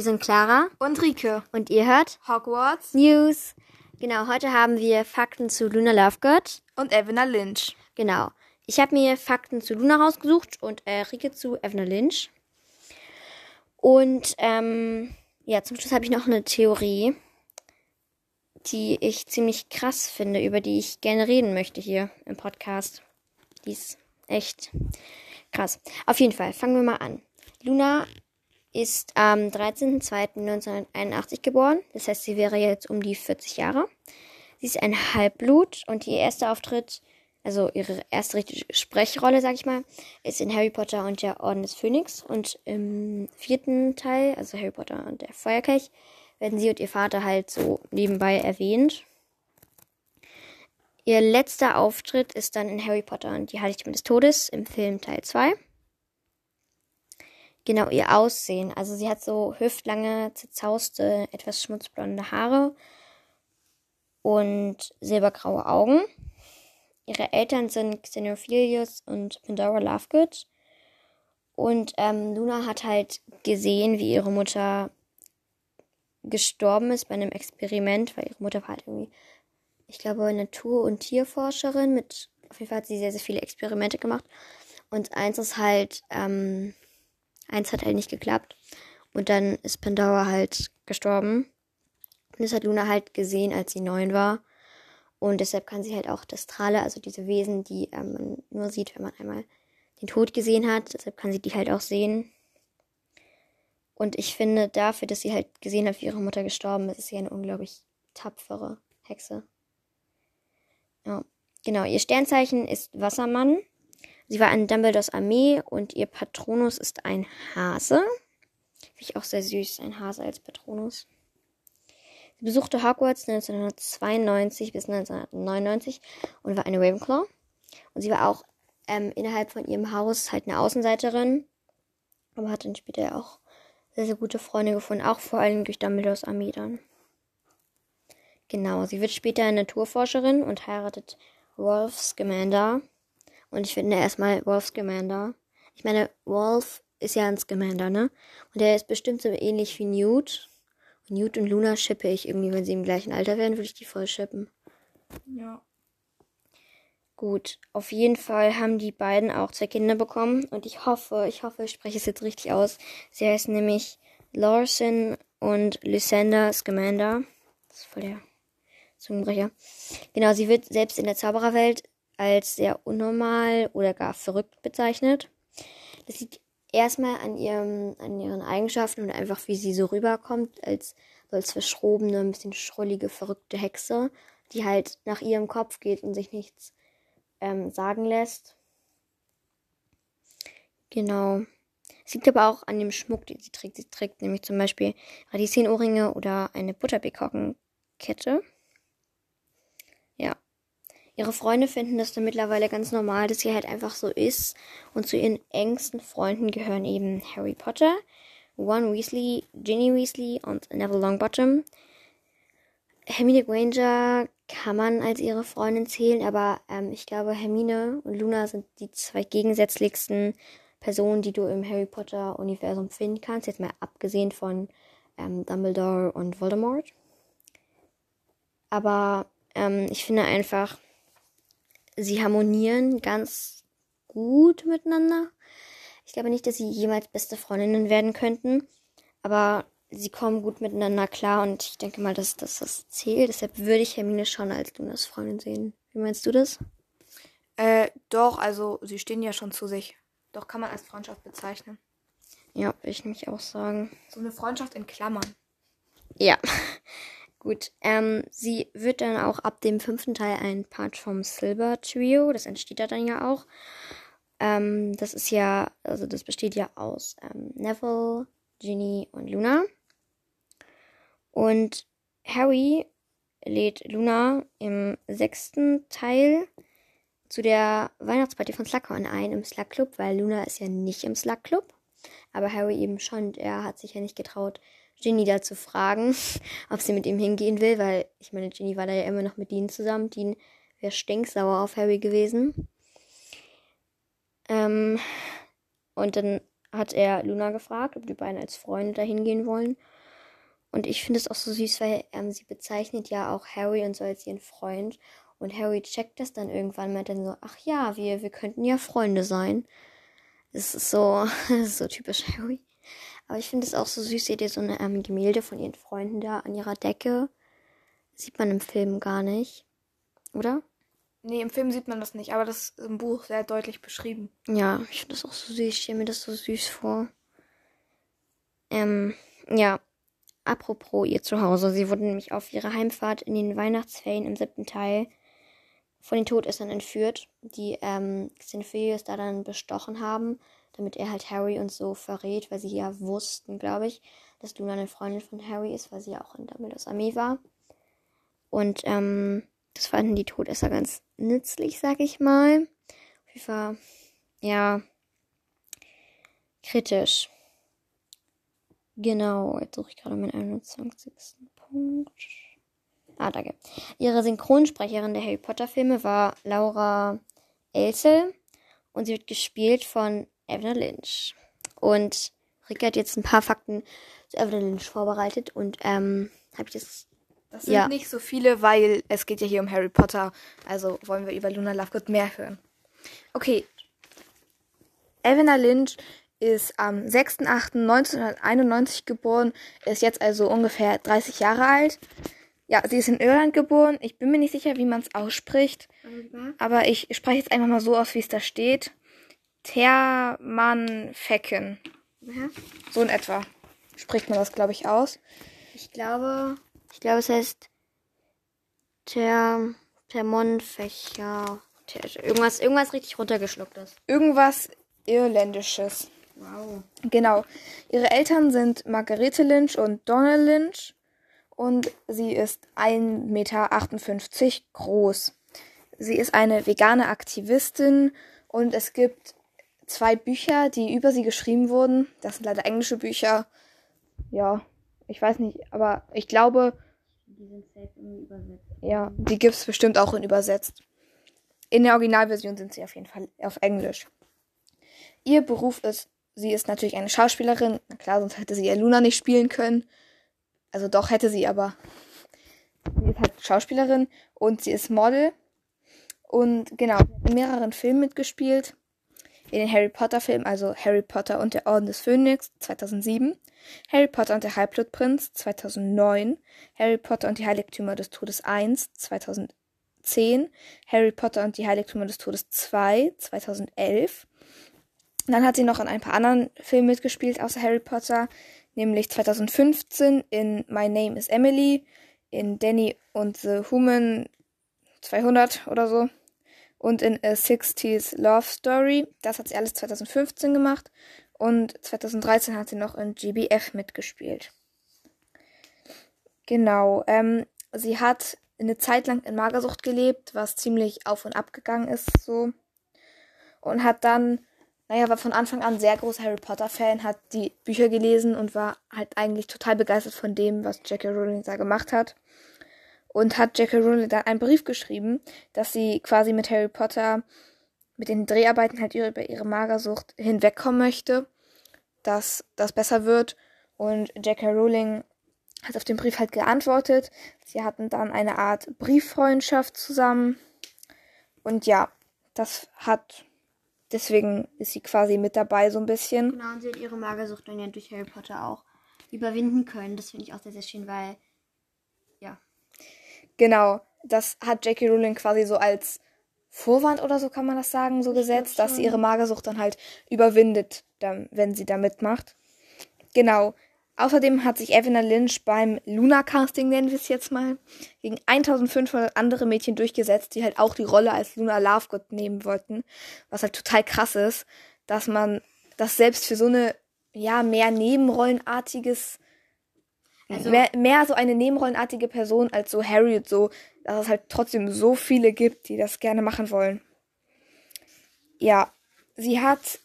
Wir sind Clara Und Rike. und ihr hört Hogwarts News. Genau, heute haben wir Fakten zu Luna Lovegood. und Evelyn Lynch. Genau. Ich habe mir Fakten zu Luna rausgesucht und äh, Rike zu Evna Lynch. Und ähm, ja, zum Schluss habe ich noch eine Theorie, die ich ziemlich krass finde, über die ich gerne reden möchte hier im Podcast. Die ist echt krass. Auf jeden Fall, fangen wir mal an. Luna ist am 13.02.1981 geboren. Das heißt, sie wäre jetzt um die 40 Jahre. Sie ist ein Halbblut und ihr erster Auftritt, also ihre erste richtige Sprechrolle, sag ich mal, ist in Harry Potter und der Orden des Phönix. Und im vierten Teil, also Harry Potter und der Feuerkelch, werden sie und ihr Vater halt so nebenbei erwähnt. Ihr letzter Auftritt ist dann in Harry Potter und die Heiligtümer des Todes im Film Teil 2. Genau, ihr Aussehen. Also sie hat so hüftlange, zerzauste, etwas schmutzblonde Haare und silbergraue Augen. Ihre Eltern sind Xenophilius und Pandora Lovegood. Und ähm, Luna hat halt gesehen, wie ihre Mutter gestorben ist bei einem Experiment, weil ihre Mutter war halt irgendwie, ich glaube, Natur- und Tierforscherin. Mit, auf jeden Fall hat sie sehr, sehr viele Experimente gemacht. Und eins ist halt, ähm, eins hat halt nicht geklappt. Und dann ist Pandora halt gestorben. Und das hat Luna halt gesehen, als sie neun war. Und deshalb kann sie halt auch das Strale, also diese Wesen, die ähm, man nur sieht, wenn man einmal den Tod gesehen hat. Deshalb kann sie die halt auch sehen. Und ich finde dafür, dass sie halt gesehen hat, wie ihre Mutter gestorben ist, ist sie eine unglaublich tapfere Hexe. Ja, genau. Ihr Sternzeichen ist Wassermann. Sie war in Dumbledores Armee und ihr Patronus ist ein Hase. Finde ich auch sehr süß, ein Hase als Patronus. Sie besuchte Hogwarts 1992 bis 1999 und war eine Ravenclaw. Und sie war auch ähm, innerhalb von ihrem Haus halt eine Außenseiterin, aber hat dann später auch sehr, sehr gute Freunde gefunden, auch vor allem durch Dumbledores Armee dann. Genau, sie wird später Naturforscherin und heiratet Wolf Scamander. Und ich finde erstmal Wolf Scamander. Ich meine, Wolf ist ja ein Scamander, ne? Und der ist bestimmt so ähnlich wie Newt. Und Newt und Luna schippe ich irgendwie, wenn sie im gleichen Alter wären, würde ich die voll schippen. Ja. Gut, auf jeden Fall haben die beiden auch zwei Kinder bekommen und ich hoffe, ich hoffe, ich spreche es jetzt richtig aus. Sie heißen nämlich Lawson und Lysander Scamander. Das ist voll der Zungenbrecher. Genau, sie wird selbst in der Zaubererwelt als sehr unnormal oder gar verrückt bezeichnet. Das liegt erstmal an ihrem, an ihren Eigenschaften und einfach wie sie so rüberkommt, als als verschrobene, ein bisschen schrullige, verrückte Hexe, die halt nach ihrem Kopf geht und sich nichts ähm, sagen lässt. Genau. Es liegt aber auch an dem Schmuck, den sie trägt. Sie trägt nämlich zum Beispiel Radieschenohrringe oder eine Butterbeerkorkenkette. Ihre Freunde finden das dann mittlerweile ganz normal, dass sie halt einfach so ist. Und zu ihren engsten Freunden gehören eben Harry Potter, Ron Weasley, Ginny Weasley und Neville Longbottom. Hermine Granger kann man als ihre Freundin zählen, aber ähm, ich glaube, Hermine und Luna sind die zwei gegensätzlichsten Personen, die du im Harry Potter-Universum finden kannst. Jetzt mal abgesehen von ähm, Dumbledore und Voldemort. Aber ähm, ich finde einfach, sie harmonieren ganz gut miteinander. Ich glaube nicht, dass sie jemals beste Freundinnen werden könnten, aber sie kommen gut miteinander klar und ich denke mal, dass, dass das zählt. Deshalb würde ich Hermine schon als Lunas Freundin sehen. Wie meinst du das? Äh, doch, also sie stehen ja schon zu sich. Doch kann man als Freundschaft bezeichnen. Ja, würde ich nämlich auch sagen. So eine Freundschaft in Klammern. Ja. Gut, ähm, sie wird dann auch ab dem fünften Teil ein Part vom Silver Trio. Das entsteht da dann ja auch. Ähm, das ist ja, also das besteht ja aus ähm, Neville, Ginny und Luna. Und Harry lädt Luna im sechsten Teil zu der Weihnachtsparty von Slughorn ein im Slug Club, weil Luna ist ja nicht im Slug Club. Aber Harry eben schon. Er hat sich ja nicht getraut, Ginny da zu fragen, ob sie mit ihm hingehen will, weil ich meine, Ginny war da ja immer noch mit Dean zusammen. Dean wäre stinksauer auf Harry gewesen. Ähm, und dann hat er Luna gefragt, ob die beiden als Freunde dahin gehen wollen. Und ich finde es auch so süß, weil ähm, sie bezeichnet ja auch Harry und so als ihren Freund. Und Harry checkt das dann irgendwann mit dann so, ach ja, wir, wir könnten ja Freunde sein. Das ist so, so typisch Harry. Aber ich finde es auch so süß, seht ihr so eine ähm, Gemälde von ihren Freunden da an ihrer Decke. Sieht man im Film gar nicht. Oder? Nee, im Film sieht man das nicht, aber das ist im Buch sehr deutlich beschrieben. Ja, ich finde das auch so süß. Ich stelle mir das so süß vor. Ähm, ja. Apropos ihr Zuhause. Sie wurde nämlich auf ihrer Heimfahrt in den Weihnachtsferien im siebten Teil von den Todessern entführt, die ähm, Xenophilius da dann bestochen haben, damit er halt Harry und so verrät, weil sie ja wussten, glaube ich, dass Luna eine Freundin von Harry ist, weil sie ja auch in Dumbledores Armee war. Und ähm, das fanden die Todesser ganz nützlich, sag ich mal. Auf jeden Fall, ja, kritisch. Genau, jetzt suche ich gerade meinen 21. Punkt. Ah, danke. Ihre Synchronsprecherin der Harry Potter Filme war Laura Elsel und sie wird gespielt von Evelyn Lynch. Und Rika hat jetzt ein paar Fakten zu Evelyn Lynch vorbereitet und ähm, habe ich das das sind ja. nicht so viele, weil es geht ja hier um Harry Potter. Also wollen wir über Luna Lovegood mehr hören. Okay. Evelyn Lynch ist am 6.8.1991 geboren, ist jetzt also ungefähr 30 Jahre alt. Ja, sie ist in Irland geboren. Ich bin mir nicht sicher, wie man es ausspricht. Mhm. Aber ich spreche jetzt einfach mal so aus, wie es da steht. Terman Fecken. Mhm. So in etwa spricht man das, glaube ich, aus. Ich glaube, ich glaube, es heißt Ter Thermonfächer. Ter irgendwas, irgendwas richtig runtergeschlucktes. Irgendwas Irländisches. Wow. Genau. Ihre Eltern sind Margarete Lynch und Donald Lynch und sie ist 1,58 Meter groß. Sie ist eine vegane Aktivistin und es gibt zwei Bücher, die über sie geschrieben wurden. Das sind leider englische Bücher. Ja, ich weiß nicht, aber ich glaube. Die sind safe irgendwie übersetzt. Ja, die gibt es bestimmt auch in übersetzt. In der Originalversion sind sie auf jeden Fall auf Englisch. Ihr Beruf ist, sie ist natürlich eine Schauspielerin. Na klar, sonst hätte sie ja Luna nicht spielen können. Also doch hätte sie, aber sie ist halt Schauspielerin und sie ist Model. Und genau, in mehreren Filmen mitgespielt. In den Harry Potter Filmen, also Harry Potter und der Orden des Phönix 2007, Harry Potter und der Halbblutprinz 2009, Harry Potter und die Heiligtümer des Todes 1 2010, Harry Potter und die Heiligtümer des Todes 2 2011. Und dann hat sie noch in ein paar anderen Filmen mitgespielt, außer Harry Potter nämlich 2015 in My Name is Emily, in Danny und the Human 200 oder so und in A 60s Love Story. Das hat sie alles 2015 gemacht und 2013 hat sie noch in GBF mitgespielt. Genau, ähm, sie hat eine Zeit lang in Magersucht gelebt, was ziemlich auf und ab gegangen ist so und hat dann naja, war von Anfang an sehr großer Harry Potter-Fan, hat die Bücher gelesen und war halt eigentlich total begeistert von dem, was J.K. Rowling da gemacht hat. Und hat J.K. Rowling dann einen Brief geschrieben, dass sie quasi mit Harry Potter, mit den Dreharbeiten halt über ihre Magersucht hinwegkommen möchte, dass das besser wird. Und J.K. Rowling hat auf den Brief halt geantwortet. Sie hatten dann eine Art Brieffreundschaft zusammen. Und ja, das hat Deswegen ist sie quasi mit dabei so ein bisschen. Genau, und sie hat ihre Magersucht dann ja durch Harry Potter auch überwinden können. Das finde ich auch sehr, sehr schön, weil, ja. Genau, das hat Jackie Rowling quasi so als Vorwand oder so kann man das sagen, so ich gesetzt, dass sie ihre Magersucht dann halt überwindet, dann, wenn sie da mitmacht. Genau, Außerdem hat sich Evelyn Lynch beim Luna-Casting, nennen wir es jetzt mal, gegen 1500 andere Mädchen durchgesetzt, die halt auch die Rolle als Luna Lovegood nehmen wollten. Was halt total krass ist, dass man das selbst für so eine, ja, mehr Nebenrollenartiges, also, mehr, mehr so eine Nebenrollenartige Person als so Harriet so, dass es halt trotzdem so viele gibt, die das gerne machen wollen. Ja, sie hat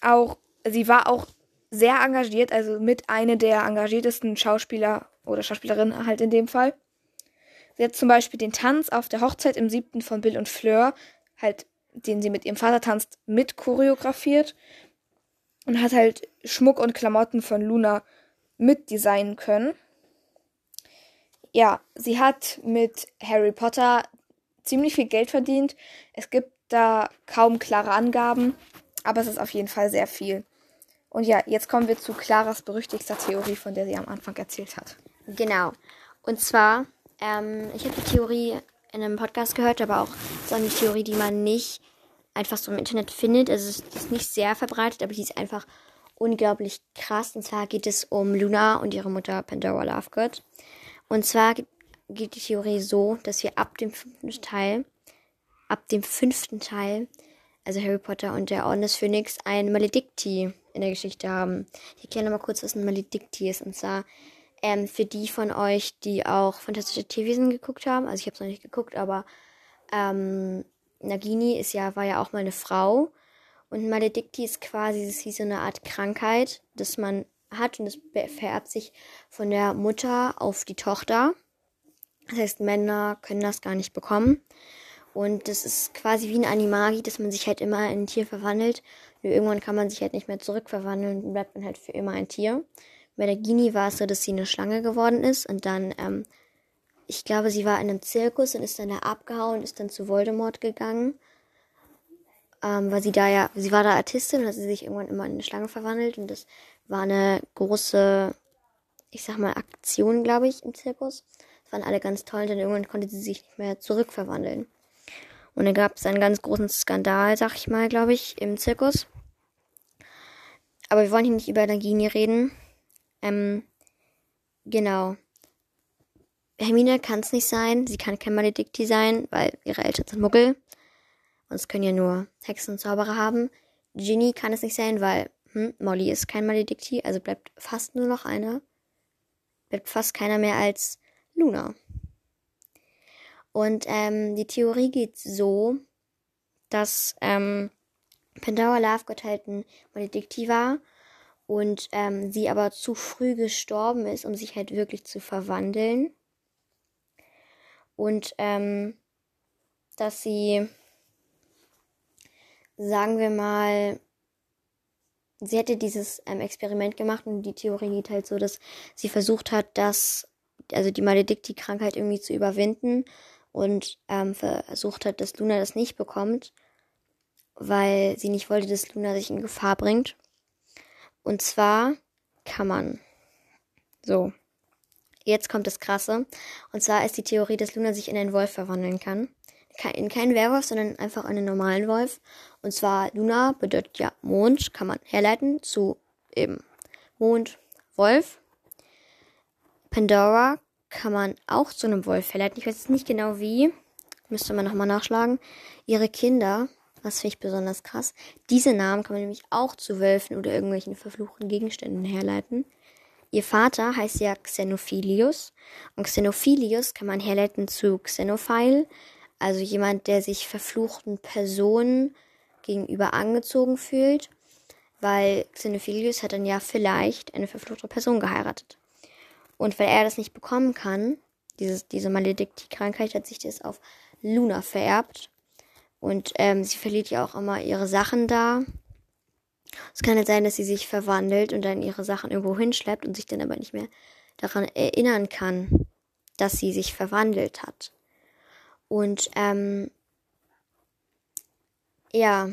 auch, sie war auch sehr engagiert, also mit einer der engagiertesten Schauspieler oder Schauspielerinnen halt in dem Fall. Sie hat zum Beispiel den Tanz auf der Hochzeit im siebten von Bill und Fleur, halt, den sie mit ihrem Vater tanzt, mit choreografiert. und hat halt Schmuck und Klamotten von Luna mitdesignen können. Ja, sie hat mit Harry Potter ziemlich viel Geld verdient. Es gibt da kaum klare Angaben, aber es ist auf jeden Fall sehr viel. Und ja, jetzt kommen wir zu Claras berüchtigster Theorie, von der sie am Anfang erzählt hat. Genau. Und zwar, ähm, ich habe die Theorie in einem Podcast gehört, aber auch so eine Theorie, die man nicht einfach so im Internet findet. Also es ist nicht sehr verbreitet, aber die ist einfach unglaublich krass. Und zwar geht es um Luna und ihre Mutter Pandora Lovegood. Und zwar geht die Theorie so, dass wir ab dem fünften Teil, ab dem fünften Teil, also Harry Potter und der Orden des Phönix, ein Maledikti in der Geschichte haben. Ich erkläre mal kurz, was ein Maledikti ist. Und zwar ähm, für die von euch, die auch Fantastische Tierwesen geguckt haben. Also ich habe es noch nicht geguckt, aber ähm, Nagini ist ja, war ja auch mal eine Frau. Und Maledikti ist quasi, das ist wie so eine Art Krankheit, dass man hat und es vererbt sich von der Mutter auf die Tochter. Das heißt, Männer können das gar nicht bekommen. Und das ist quasi wie ein Animagi, dass man sich halt immer in ein Tier verwandelt. Nur irgendwann kann man sich halt nicht mehr zurückverwandeln und bleibt man halt für immer ein Tier. Bei der Gini war es so, dass sie eine Schlange geworden ist und dann, ähm, ich glaube, sie war in einem Zirkus und ist dann da abgehauen, ist dann zu Voldemort gegangen. Ähm, weil sie da ja, sie war da Artistin und hat sie sich irgendwann immer in eine Schlange verwandelt und das war eine große, ich sag mal, Aktion, glaube ich, im Zirkus. Das waren alle ganz toll, denn irgendwann konnte sie sich nicht mehr zurückverwandeln. Und dann gab es einen ganz großen Skandal, sag ich mal, glaube ich, im Zirkus. Aber wir wollen hier nicht über Nagini reden. Ähm, genau. Hermine kann es nicht sein. Sie kann kein Maledikti sein, weil ihre Eltern sind Muggel. Und es können ja nur Hexen und Zauberer haben. Ginny kann es nicht sein, weil hm, Molly ist kein Maledikti, also bleibt fast nur noch einer. Bleibt fast keiner mehr als Luna. Und ähm, die Theorie geht so, dass ähm, Pandora Lovegood halt ein Maledikti war und ähm, sie aber zu früh gestorben ist, um sich halt wirklich zu verwandeln. Und ähm, dass sie, sagen wir mal, sie hätte dieses ähm, Experiment gemacht und die Theorie geht halt so, dass sie versucht hat, dass, also die Maledikti-Krankheit irgendwie zu überwinden und ähm, versucht hat, dass Luna das nicht bekommt, weil sie nicht wollte, dass Luna sich in Gefahr bringt. Und zwar kann man so. Jetzt kommt das Krasse. Und zwar ist die Theorie, dass Luna sich in einen Wolf verwandeln kann in keinen Werwolf, sondern einfach einen normalen Wolf. Und zwar Luna bedeutet ja Mond, kann man herleiten zu eben Mond, Wolf. Pandora kann man auch zu einem Wolf herleiten. Ich weiß nicht genau wie. Müsste man nochmal nachschlagen. Ihre Kinder, das finde ich besonders krass. Diese Namen kann man nämlich auch zu Wölfen oder irgendwelchen verfluchten Gegenständen herleiten. Ihr Vater heißt ja Xenophilius. Und Xenophilius kann man herleiten zu Xenophile, also jemand, der sich verfluchten Personen gegenüber angezogen fühlt, weil Xenophilius hat dann ja vielleicht eine verfluchte Person geheiratet. Und weil er das nicht bekommen kann, dieses, diese Maledikti-Krankheit hat sich das auf Luna vererbt. Und ähm, sie verliert ja auch immer ihre Sachen da. Es kann halt sein, dass sie sich verwandelt und dann ihre Sachen irgendwo hinschleppt und sich dann aber nicht mehr daran erinnern kann, dass sie sich verwandelt hat. Und ähm, ja.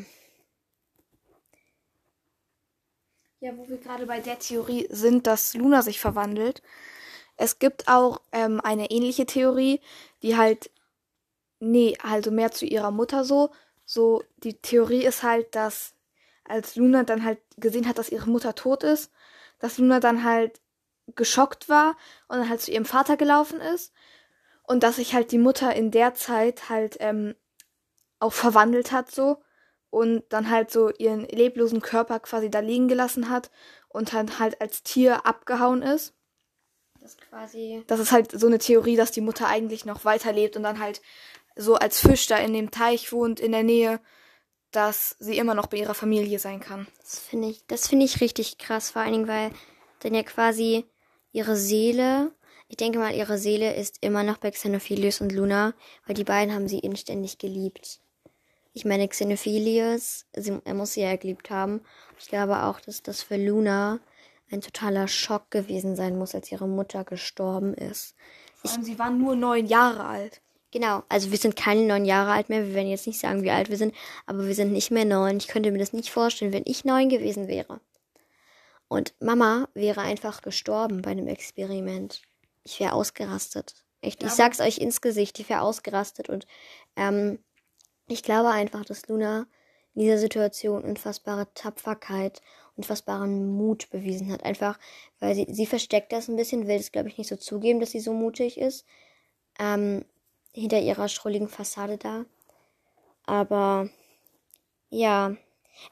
Ja, wo wir gerade bei der Theorie sind, dass Luna sich verwandelt. Es gibt auch ähm, eine ähnliche Theorie, die halt, nee, also mehr zu ihrer Mutter so. So, die Theorie ist halt, dass als Luna dann halt gesehen hat, dass ihre Mutter tot ist, dass Luna dann halt geschockt war und dann halt zu ihrem Vater gelaufen ist und dass sich halt die Mutter in der Zeit halt ähm, auch verwandelt hat so und dann halt so ihren leblosen Körper quasi da liegen gelassen hat und dann halt als Tier abgehauen ist. Das quasi. Das ist halt so eine Theorie, dass die Mutter eigentlich noch weiterlebt und dann halt so als Fisch da in dem Teich wohnt in der Nähe, dass sie immer noch bei ihrer Familie sein kann. Das finde ich, das finde ich richtig krass, vor allen Dingen, weil dann ja quasi ihre Seele ich denke mal, ihre Seele ist immer noch bei Xenophilius und Luna, weil die beiden haben sie inständig geliebt. Ich meine, Xenophilius, sie, er muss sie ja geliebt haben. Ich glaube auch, dass das für Luna ein totaler Schock gewesen sein muss, als ihre Mutter gestorben ist. Vor allem, sie waren nur neun Jahre alt. Genau, also wir sind keine neun Jahre alt mehr. Wir werden jetzt nicht sagen, wie alt wir sind, aber wir sind nicht mehr neun. Ich könnte mir das nicht vorstellen, wenn ich neun gewesen wäre. Und Mama wäre einfach gestorben bei einem Experiment. Ich wäre ausgerastet. Echt, ich sag's euch ins Gesicht, ich wäre ausgerastet. Und ähm, ich glaube einfach, dass Luna in dieser Situation unfassbare Tapferkeit, unfassbaren Mut bewiesen hat. Einfach, weil sie, sie versteckt das ein bisschen, will es, glaube ich, nicht so zugeben, dass sie so mutig ist. Ähm, hinter ihrer schrulligen Fassade da. Aber ja,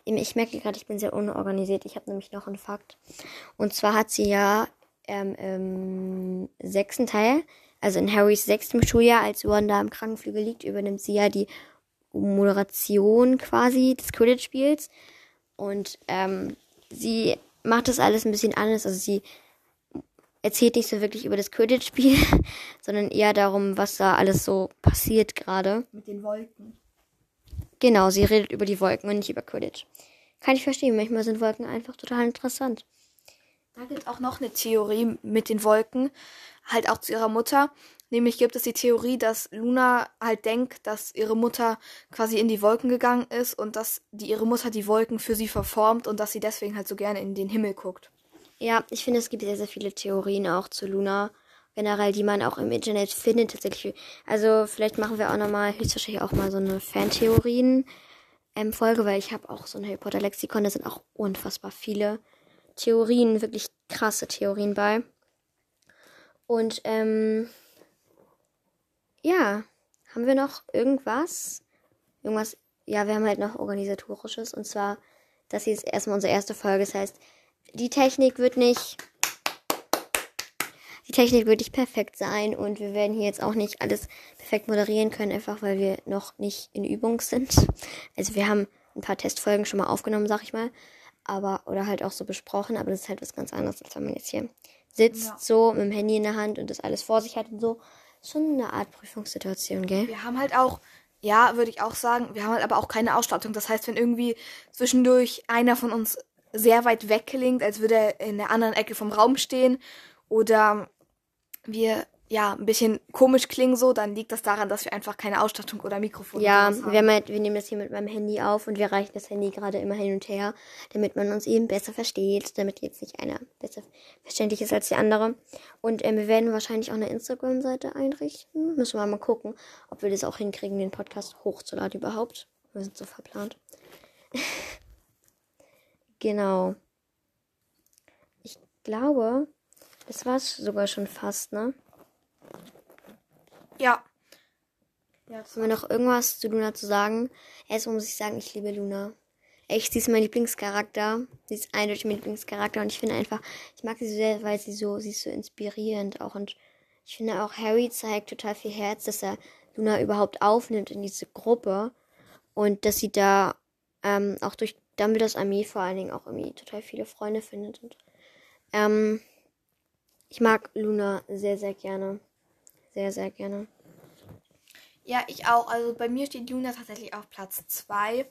ich merke gerade, ich bin sehr unorganisiert. Ich habe nämlich noch einen Fakt. Und zwar hat sie ja ähm, im sechsten Teil, also in Harrys sechstem Schuljahr, als Ron da im Krankenflügel liegt, übernimmt sie ja die Moderation quasi des Quidditch-Spiels. Und ähm, sie macht das alles ein bisschen anders. Also sie erzählt nicht so wirklich über das Quidditch-Spiel, sondern eher darum, was da alles so passiert gerade. Mit den Wolken. Genau, sie redet über die Wolken und nicht über Quidditch. Kann ich verstehen, manchmal sind Wolken einfach total interessant. Da gibt es auch noch eine Theorie mit den Wolken, halt auch zu ihrer Mutter. Nämlich gibt es die Theorie, dass Luna halt denkt, dass ihre Mutter quasi in die Wolken gegangen ist und dass die, ihre Mutter die Wolken für sie verformt und dass sie deswegen halt so gerne in den Himmel guckt. Ja, ich finde, es gibt sehr, sehr viele Theorien auch zu Luna. Generell, die man auch im Internet findet, tatsächlich. Also, vielleicht machen wir auch nochmal, höchstwahrscheinlich auch mal so eine Fantheorien-Folge, weil ich habe auch so ein Harry Potter Lexikon, da sind auch unfassbar viele Theorien, wirklich krasse Theorien bei. Und, ähm, ja, haben wir noch irgendwas? Irgendwas, ja, wir haben halt noch organisatorisches und zwar, das hier ist erstmal unsere erste Folge, das heißt, die Technik wird nicht. Die Technik wird nicht perfekt sein und wir werden hier jetzt auch nicht alles perfekt moderieren können, einfach weil wir noch nicht in Übung sind. Also wir haben ein paar Testfolgen schon mal aufgenommen, sag ich mal. Aber, oder halt auch so besprochen, aber das ist halt was ganz anderes, als wenn man jetzt hier sitzt, ja. so mit dem Handy in der Hand und das alles vor sich hat und so. Schon eine Art Prüfungssituation, gell? Wir haben halt auch, ja, würde ich auch sagen, wir haben halt aber auch keine Ausstattung. Das heißt, wenn irgendwie zwischendurch einer von uns sehr weit weg klingt, als würde er in der anderen Ecke vom Raum stehen oder wir ja ein bisschen komisch klingen so, dann liegt das daran, dass wir einfach keine Ausstattung oder Mikrofon ja, haben. Ja, wir, halt, wir nehmen das hier mit meinem Handy auf und wir reichen das Handy gerade immer hin und her, damit man uns eben besser versteht, damit jetzt nicht einer besser verständlich ist als die andere. Und ähm, wir werden wahrscheinlich auch eine Instagram-Seite einrichten. Müssen wir mal gucken, ob wir das auch hinkriegen, den Podcast hochzuladen überhaupt. Wir sind so verplant. Genau. Ich glaube, das war es sogar schon fast, ne? Ja. Ja, Haben wir noch irgendwas zu Luna zu sagen? Erstmal muss ich sagen, ich liebe Luna. Echt, sie ist mein Lieblingscharakter. Sie ist eindeutig mein Lieblingscharakter und ich finde einfach, ich mag sie so sehr, weil sie so, sie ist so inspirierend auch und ich finde auch Harry zeigt total viel Herz, dass er Luna überhaupt aufnimmt in diese Gruppe und dass sie da ähm, auch durch Dumbledores Armee vor allen Dingen auch irgendwie total viele Freunde findet. Und, ähm, ich mag Luna sehr, sehr gerne. Sehr, sehr gerne. Ja, ich auch. Also bei mir steht Luna tatsächlich auf Platz 2.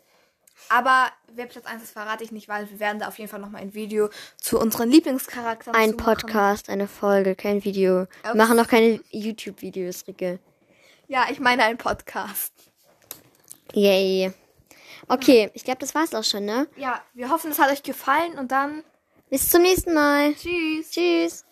Aber wer Platz 1 ist, verrate ich nicht, weil wir werden da auf jeden Fall nochmal ein Video zu unseren Lieblingscharakteren Ein Podcast, eine Folge, kein Video. Okay. Wir machen noch keine YouTube-Videos, Ricke. Ja, ich meine ein Podcast. Yay. Okay, ich glaube, das war's auch schon, ne? Ja, wir hoffen, es hat euch gefallen und dann bis zum nächsten Mal. Tschüss. Tschüss.